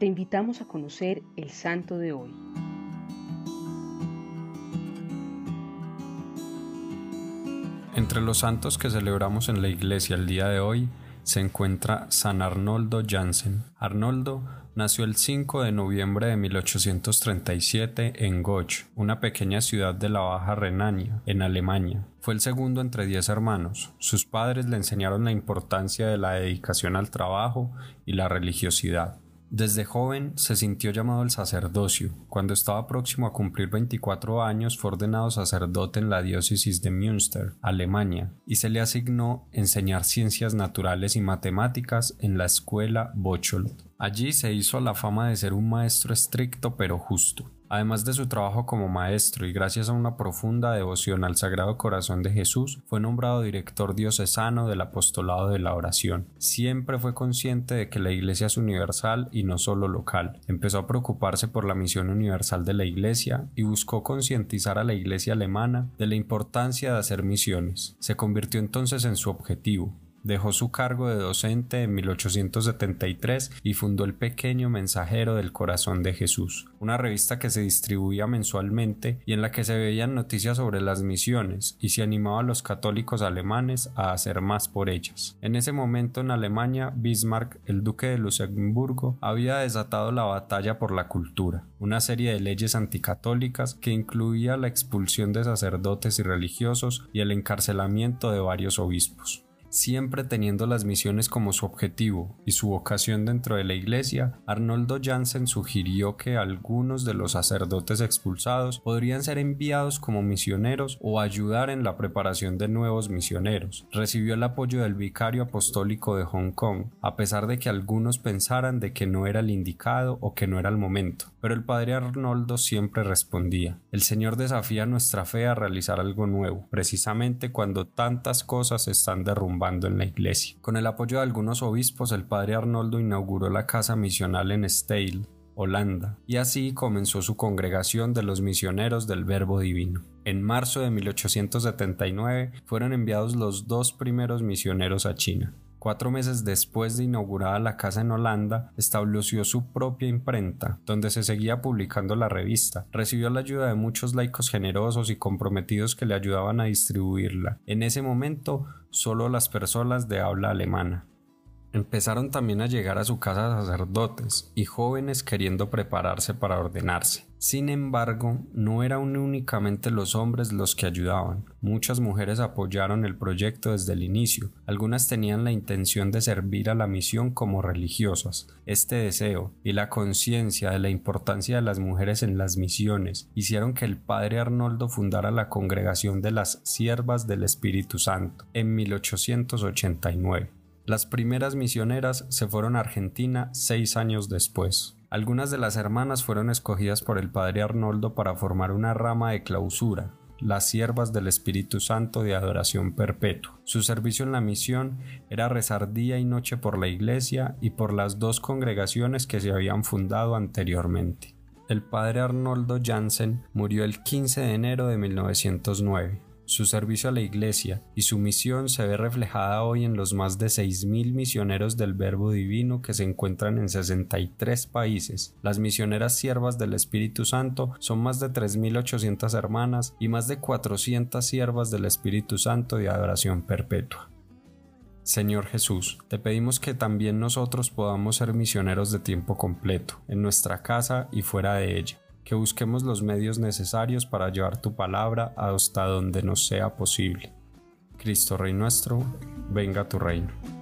te invitamos a conocer el santo de hoy. Entre los santos que celebramos en la iglesia el día de hoy se encuentra San Arnoldo Jansen. Arnoldo nació el 5 de noviembre de 1837 en Goch, una pequeña ciudad de la Baja Renania, en Alemania. Fue el segundo entre diez hermanos. Sus padres le enseñaron la importancia de la dedicación al trabajo y la religiosidad. Desde joven se sintió llamado al sacerdocio. Cuando estaba próximo a cumplir 24 años fue ordenado sacerdote en la diócesis de Münster, Alemania, y se le asignó enseñar ciencias naturales y matemáticas en la escuela Bocholt. Allí se hizo la fama de ser un maestro estricto pero justo. Además de su trabajo como maestro y gracias a una profunda devoción al Sagrado Corazón de Jesús, fue nombrado director diocesano del apostolado de la oración. Siempre fue consciente de que la Iglesia es universal y no solo local. Empezó a preocuparse por la misión universal de la Iglesia y buscó concientizar a la Iglesia alemana de la importancia de hacer misiones. Se convirtió entonces en su objetivo Dejó su cargo de docente en 1873 y fundó el Pequeño Mensajero del Corazón de Jesús, una revista que se distribuía mensualmente y en la que se veían noticias sobre las misiones y se animaba a los católicos alemanes a hacer más por ellas. En ese momento en Alemania, Bismarck, el duque de Luxemburgo, había desatado la batalla por la cultura, una serie de leyes anticatólicas que incluía la expulsión de sacerdotes y religiosos y el encarcelamiento de varios obispos siempre teniendo las misiones como su objetivo y su vocación dentro de la Iglesia, Arnoldo Jansen sugirió que algunos de los sacerdotes expulsados podrían ser enviados como misioneros o ayudar en la preparación de nuevos misioneros. Recibió el apoyo del vicario apostólico de Hong Kong, a pesar de que algunos pensaran de que no era el indicado o que no era el momento. Pero el padre Arnoldo siempre respondía, el Señor desafía nuestra fe a realizar algo nuevo, precisamente cuando tantas cosas están derrumbadas en la iglesia. Con el apoyo de algunos obispos, el padre Arnoldo inauguró la casa misional en Steyl, Holanda, y así comenzó su congregación de los misioneros del Verbo Divino. En marzo de 1879 fueron enviados los dos primeros misioneros a China. Cuatro meses después de inaugurada la casa en Holanda, estableció su propia imprenta, donde se seguía publicando la revista. Recibió la ayuda de muchos laicos generosos y comprometidos que le ayudaban a distribuirla. En ese momento, solo las personas de habla alemana. Empezaron también a llegar a su casa sacerdotes y jóvenes queriendo prepararse para ordenarse. Sin embargo, no eran únicamente los hombres los que ayudaban. Muchas mujeres apoyaron el proyecto desde el inicio. Algunas tenían la intención de servir a la misión como religiosas. Este deseo y la conciencia de la importancia de las mujeres en las misiones hicieron que el padre Arnoldo fundara la congregación de las Siervas del Espíritu Santo en 1889. Las primeras misioneras se fueron a Argentina seis años después. Algunas de las hermanas fueron escogidas por el padre Arnoldo para formar una rama de clausura, las siervas del Espíritu Santo de adoración perpetua. Su servicio en la misión era rezar día y noche por la iglesia y por las dos congregaciones que se habían fundado anteriormente. El padre Arnoldo Jansen murió el 15 de enero de 1909 su servicio a la Iglesia y su misión se ve reflejada hoy en los más de 6.000 misioneros del Verbo Divino que se encuentran en 63 países. Las misioneras siervas del Espíritu Santo son más de 3.800 hermanas y más de 400 siervas del Espíritu Santo de adoración perpetua. Señor Jesús, te pedimos que también nosotros podamos ser misioneros de tiempo completo, en nuestra casa y fuera de ella que busquemos los medios necesarios para llevar tu palabra hasta donde nos sea posible. Cristo Rey nuestro, venga tu reino.